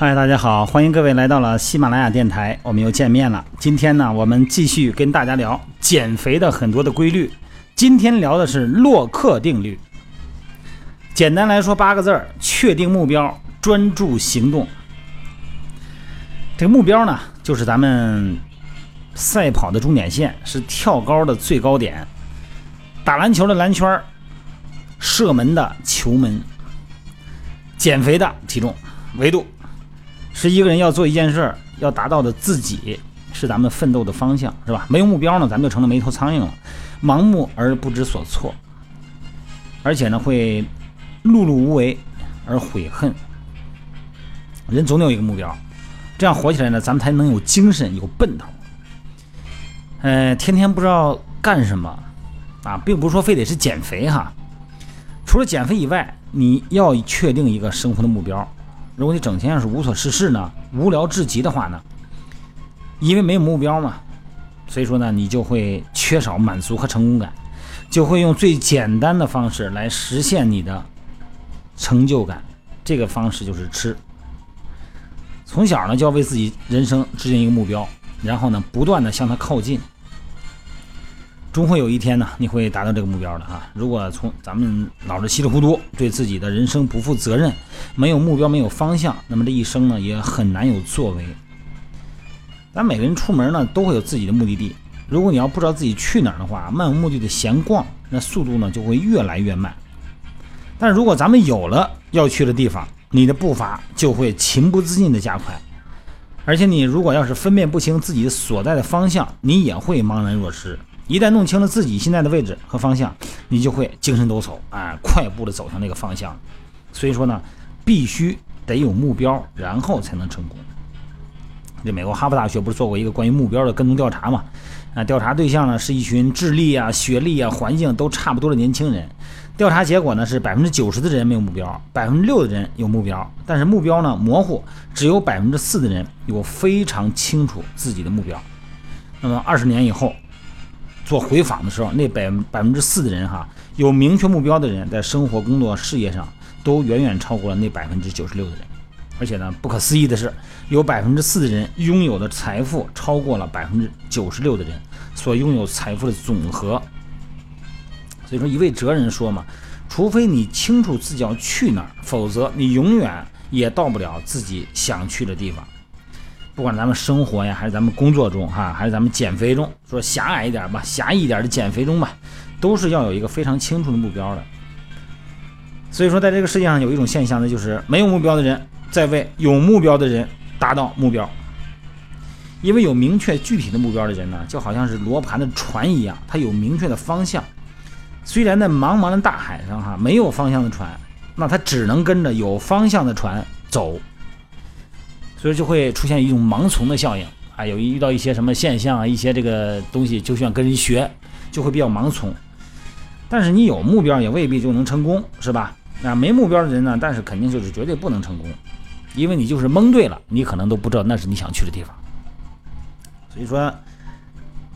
嗨，大家好，欢迎各位来到了喜马拉雅电台，我们又见面了。今天呢，我们继续跟大家聊减肥的很多的规律。今天聊的是洛克定律。简单来说，八个字儿：确定目标，专注行动。这个目标呢，就是咱们赛跑的终点线，是跳高的最高点，打篮球的篮圈，射门的球门，减肥的体重。维度是一个人要做一件事儿要达到的自己，是咱们奋斗的方向，是吧？没有目标呢，咱们就成了没头苍蝇了，盲目而不知所措，而且呢会碌碌无为而悔恨。人总得有一个目标，这样活起来呢，咱们才能有精神、有奔头。呃，天天不知道干什么啊，并不是说非得是减肥哈。除了减肥以外，你要确定一个生活的目标。如果你整天要是无所事事呢，无聊至极的话呢，因为没有目标嘛，所以说呢，你就会缺少满足和成功感，就会用最简单的方式来实现你的成就感。这个方式就是吃。从小呢，就要为自己人生制定一个目标，然后呢，不断的向它靠近。终会有一天呢，你会达到这个目标的啊！如果从咱们老是稀里糊涂，对自己的人生不负责任，没有目标，没有方向，那么这一生呢，也很难有作为。咱每个人出门呢，都会有自己的目的地。如果你要不知道自己去哪儿的话，漫无目的的闲逛，那速度呢就会越来越慢。但如果咱们有了要去的地方，你的步伐就会情不自禁的加快。而且你如果要是分辨不清自己所在的方向，你也会茫然若失。一旦弄清了自己现在的位置和方向，你就会精神抖擞，啊，快步的走向那个方向。所以说呢，必须得有目标，然后才能成功。这美国哈佛大学不是做过一个关于目标的跟踪调查嘛？啊，调查对象呢是一群智力啊、学历啊、环境都差不多的年轻人。调查结果呢是百分之九十的人没有目标，百分之六的人有目标，但是目标呢模糊，只有百分之四的人有非常清楚自己的目标。那么二十年以后。做回访的时候，那百百分之四的人哈，有明确目标的人，在生活、工作、事业上都远远超过了那百分之九十六的人。而且呢，不可思议的是，有百分之四的人拥有的财富超过了百分之九十六的人所拥有财富的总和。所以说，一位哲人说嘛，除非你清楚自己要去哪儿，否则你永远也到不了自己想去的地方。不管咱们生活呀，还是咱们工作中哈，还是咱们减肥中，说狭隘一点吧，狭义一点的减肥中吧，都是要有一个非常清楚的目标的。所以说，在这个世界上有一种现象呢，就是没有目标的人在为有目标的人达到目标。因为有明确具体的目标的人呢，就好像是罗盘的船一样，它有明确的方向。虽然在茫茫的大海上哈，没有方向的船，那它只能跟着有方向的船走。所以就会出现一种盲从的效应啊，有一遇到一些什么现象啊，一些这个东西就需要跟人学，就会比较盲从。但是你有目标也未必就能成功，是吧？那没目标的人呢，但是肯定就是绝对不能成功，因为你就是蒙对了，你可能都不知道那是你想去的地方。所以说，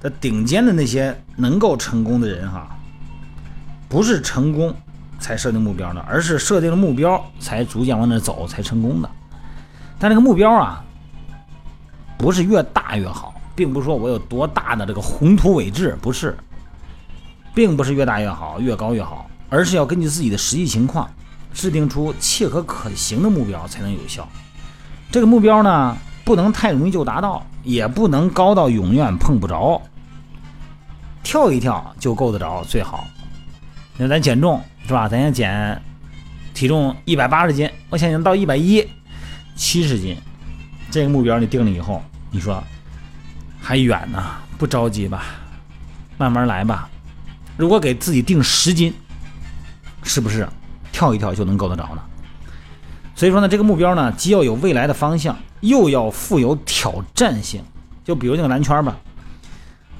的顶尖的那些能够成功的人哈，不是成功才设定目标的，而是设定了目标才逐渐往那走才成功的。但这个目标啊，不是越大越好，并不是说我有多大的这个宏图伟志，不是，并不是越大越好，越高越好，而是要根据自己的实际情况，制定出切合可行的目标才能有效。这个目标呢，不能太容易就达到，也不能高到永远碰不着，跳一跳就够得着最好。那咱减重是吧？咱先减体重一百八十斤，我想想到一百一。七十斤，这个目标你定了以后，你说还远呢，不着急吧，慢慢来吧。如果给自己定十斤，是不是跳一跳就能够得着呢？所以说呢，这个目标呢，既要有未来的方向，又要富有挑战性。就比如那个篮圈吧，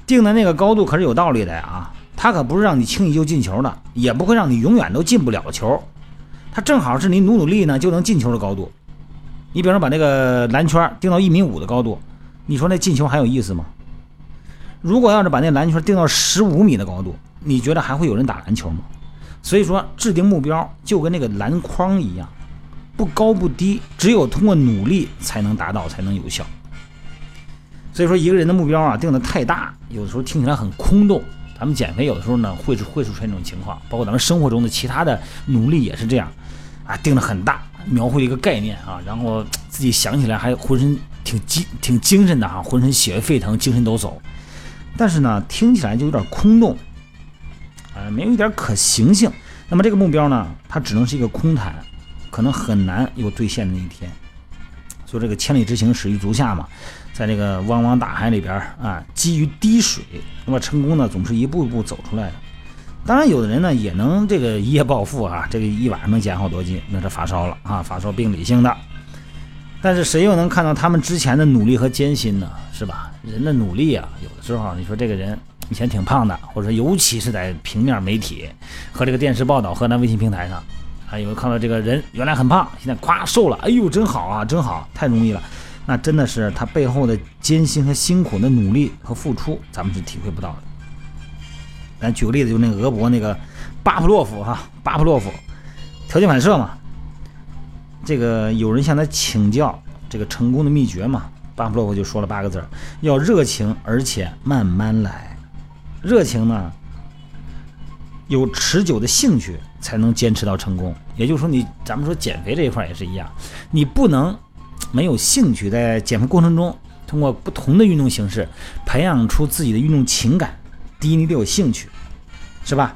定的那个高度可是有道理的呀，它可不是让你轻易就进球的，也不会让你永远都进不了球，它正好是你努努力呢就能进球的高度。你比方说把那个篮圈定到一米五的高度，你说那进球还有意思吗？如果要是把那篮圈定到十五米的高度，你觉得还会有人打篮球吗？所以说制定目标就跟那个篮筐一样，不高不低，只有通过努力才能达到，才能有效。所以说，一个人的目标啊定的太大，有的时候听起来很空洞。咱们减肥有的时候呢会会出现这种情况，包括咱们生活中的其他的努力也是这样啊，定的很大，描绘一个概念啊，然后自己想起来还浑身挺精挺精神的哈，浑身血液沸腾，精神抖擞。但是呢，听起来就有点空洞，啊，没有一点可行性。那么这个目标呢，它只能是一个空谈，可能很难有兑现的那一天。说这个千里之行始于足下嘛，在这个汪汪大海里边啊，基于滴水，那么成功呢，总是一步一步走出来的。当然，有的人呢也能这个一夜暴富啊，这个一晚上能减好多斤，那是发烧了啊，发烧病理性的。但是谁又能看到他们之前的努力和艰辛呢？是吧？人的努力啊，有的时候你说这个人以前挺胖的，或者说尤其是在平面媒体和这个电视报道和咱微信平台上，啊有看到这个人原来很胖，现在咵瘦了，哎呦真好啊，真好，太容易了。那真的是他背后的艰辛和辛苦的努力和付出，咱们是体会不到的。咱举个例子，就那个俄国那个巴甫洛夫哈，巴甫洛夫条件反射嘛。这个有人向他请教这个成功的秘诀嘛？巴甫洛夫就说了八个字：要热情，而且慢慢来。热情呢，有持久的兴趣才能坚持到成功。也就是说，你咱们说减肥这一块也是一样，你不能没有兴趣，在减肥过程中通过不同的运动形式培养出自己的运动情感。第一，你得有兴趣，是吧？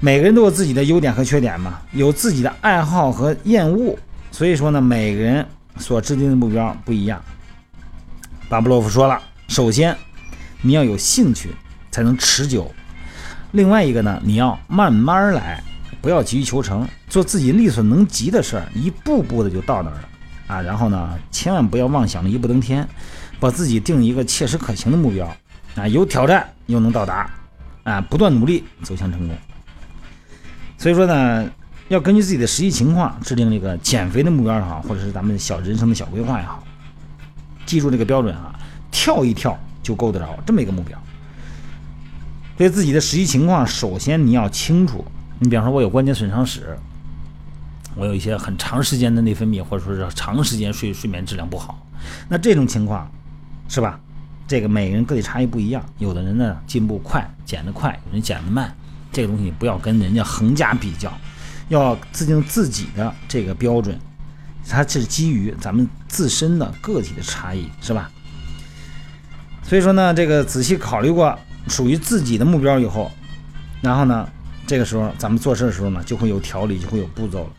每个人都有自己的优点和缺点嘛，有自己的爱好和厌恶，所以说呢，每个人所制定的目标不一样。巴布洛夫说了，首先你要有兴趣才能持久，另外一个呢，你要慢慢来，不要急于求成，做自己力所能及的事儿，一步步的就到那儿了啊。然后呢，千万不要妄想着一步登天，把自己定一个切实可行的目标啊，有挑战又能到达啊，不断努力走向成功。所以说呢，要根据自己的实际情况制定这个减肥的目标也好，或者是咱们小人生的小规划也好，记住这个标准啊，跳一跳就够得着这么一个目标。对自己的实际情况，首先你要清楚。你比方说，我有关节损伤史，我有一些很长时间的内分泌，或者说是长时间睡睡眠质量不好，那这种情况是吧？这个每个人个体差异不一样，有的人呢进步快，减得快；有人减得慢。这个东西不要跟人家横加比较，要制定自己的这个标准，它是基于咱们自身的个体的差异，是吧？所以说呢，这个仔细考虑过属于自己的目标以后，然后呢，这个时候咱们做事的时候呢，就会有条理，就会有步骤了。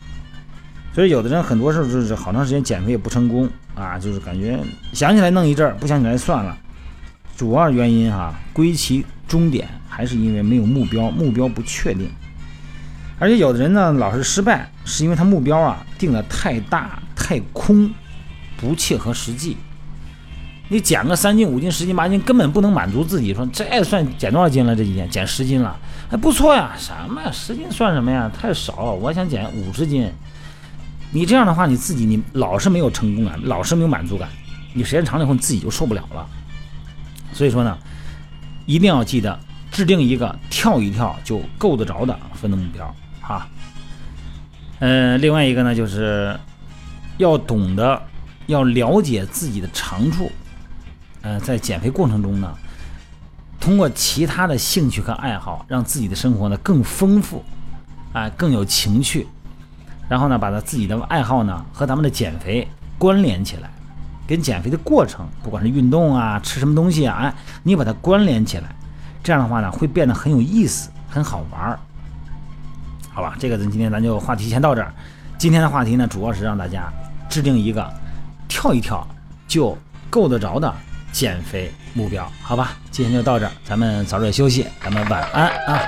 所以有的人很多时候就是好长时间减肥也不成功啊，就是感觉想起来弄一阵儿，不想起来算了。主要原因哈，归其终点还是因为没有目标，目标不确定。而且有的人呢，老是失败，是因为他目标啊定的太大太空，不切合实际。你减个三斤五斤十斤八斤，根本不能满足自己。说这算减多少斤了？这几天减十斤了，还不错呀。什么？十斤算什么呀？太少。我想减五十斤。你这样的话，你自己你老是没有成功感，老是没有满足感，你时间长了以后，你自己就受不了了。所以说呢，一定要记得制定一个跳一跳就够得着的奋斗目标啊。呃，另外一个呢，就是要懂得要了解自己的长处。呃，在减肥过程中呢，通过其他的兴趣和爱好，让自己的生活呢更丰富，啊，更有情趣。然后呢，把他自己的爱好呢和咱们的减肥关联起来。跟减肥的过程，不管是运动啊，吃什么东西啊，哎，你把它关联起来，这样的话呢，会变得很有意思，很好玩儿，好吧？这个咱今天咱就话题先到这儿。今天的话题呢，主要是让大家制定一个跳一跳就够得着的减肥目标，好吧？今天就到这儿，咱们早点休息，咱们晚安啊。